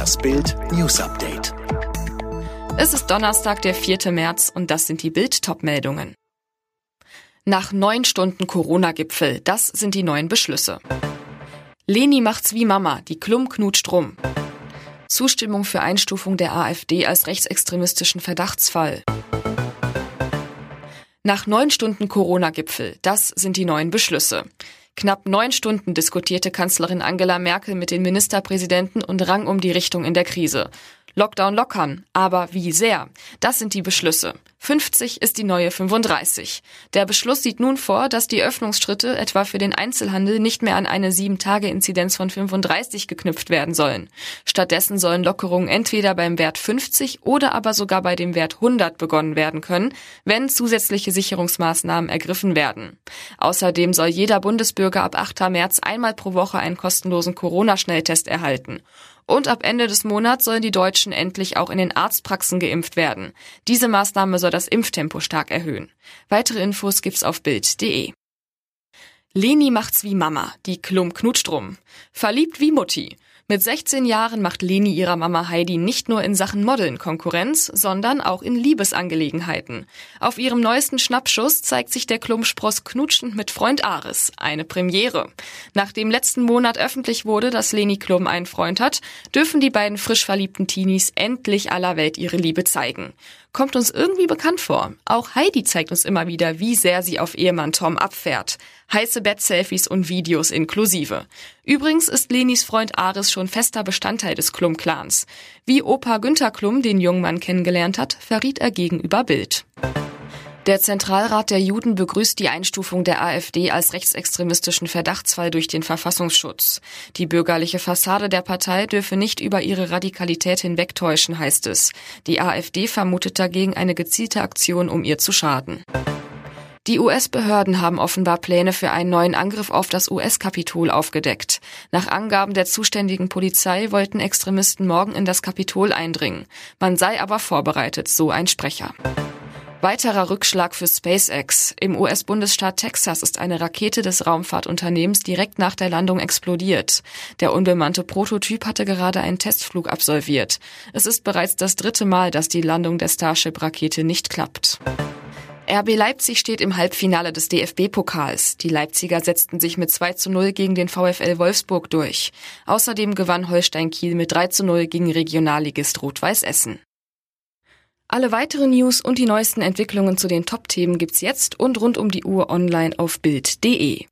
Das Bild News Update. Es ist Donnerstag, der 4. März und das sind die Bild-Top-Meldungen. Nach neun Stunden Corona-Gipfel, das sind die neuen Beschlüsse. Leni macht's wie Mama, die Klum knutscht rum. Zustimmung für Einstufung der AfD als rechtsextremistischen Verdachtsfall. Nach neun Stunden Corona-Gipfel, das sind die neuen Beschlüsse. Knapp neun Stunden diskutierte Kanzlerin Angela Merkel mit den Ministerpräsidenten und rang um die Richtung in der Krise. Lockdown lockern, aber wie sehr? Das sind die Beschlüsse. 50 ist die neue 35. Der Beschluss sieht nun vor, dass die Öffnungsschritte etwa für den Einzelhandel nicht mehr an eine 7-Tage-Inzidenz von 35 geknüpft werden sollen. Stattdessen sollen Lockerungen entweder beim Wert 50 oder aber sogar bei dem Wert 100 begonnen werden können, wenn zusätzliche Sicherungsmaßnahmen ergriffen werden. Außerdem soll jeder Bundesbürger ab 8. März einmal pro Woche einen kostenlosen Corona-Schnelltest erhalten. Und ab Ende des Monats sollen die Deutschen endlich auch in den Arztpraxen geimpft werden. Diese Maßnahme soll das Impftempo stark erhöhen. Weitere Infos gibt's auf Bild.de. Leni macht's wie Mama, die Klum knutscht rum. Verliebt wie Mutti. Mit 16 Jahren macht Leni ihrer Mama Heidi nicht nur in Sachen Modeln Konkurrenz, sondern auch in Liebesangelegenheiten. Auf ihrem neuesten Schnappschuss zeigt sich der Klumpspross knutschend mit Freund Ares. Eine Premiere. Nachdem letzten Monat öffentlich wurde, dass Leni Klum einen Freund hat, dürfen die beiden frisch verliebten Teenies endlich aller Welt ihre Liebe zeigen. Kommt uns irgendwie bekannt vor. Auch Heidi zeigt uns immer wieder, wie sehr sie auf Ehemann Tom abfährt. Heiße Bett-Selfies und Videos inklusive. Übrigens ist Lenis Freund Ares schon fester Bestandteil des Klum-Clans. Wie Opa Günther Klum den jungen Mann kennengelernt hat, verriet er gegenüber Bild. Der Zentralrat der Juden begrüßt die Einstufung der AfD als rechtsextremistischen Verdachtsfall durch den Verfassungsschutz. Die bürgerliche Fassade der Partei dürfe nicht über ihre Radikalität hinwegtäuschen, heißt es. Die AfD vermutet dagegen eine gezielte Aktion, um ihr zu schaden. Die US-Behörden haben offenbar Pläne für einen neuen Angriff auf das US-Kapitol aufgedeckt. Nach Angaben der zuständigen Polizei wollten Extremisten morgen in das Kapitol eindringen. Man sei aber vorbereitet, so ein Sprecher. Weiterer Rückschlag für SpaceX. Im US-Bundesstaat Texas ist eine Rakete des Raumfahrtunternehmens direkt nach der Landung explodiert. Der unbemannte Prototyp hatte gerade einen Testflug absolviert. Es ist bereits das dritte Mal, dass die Landung der Starship-Rakete nicht klappt. RB Leipzig steht im Halbfinale des DFB-Pokals. Die Leipziger setzten sich mit 2 zu 0 gegen den VfL Wolfsburg durch. Außerdem gewann Holstein Kiel mit 3 zu 0 gegen Regionalligist Rot-Weiß Essen. Alle weiteren News und die neuesten Entwicklungen zu den Top-Themen gibt's jetzt und rund um die Uhr online auf Bild.de.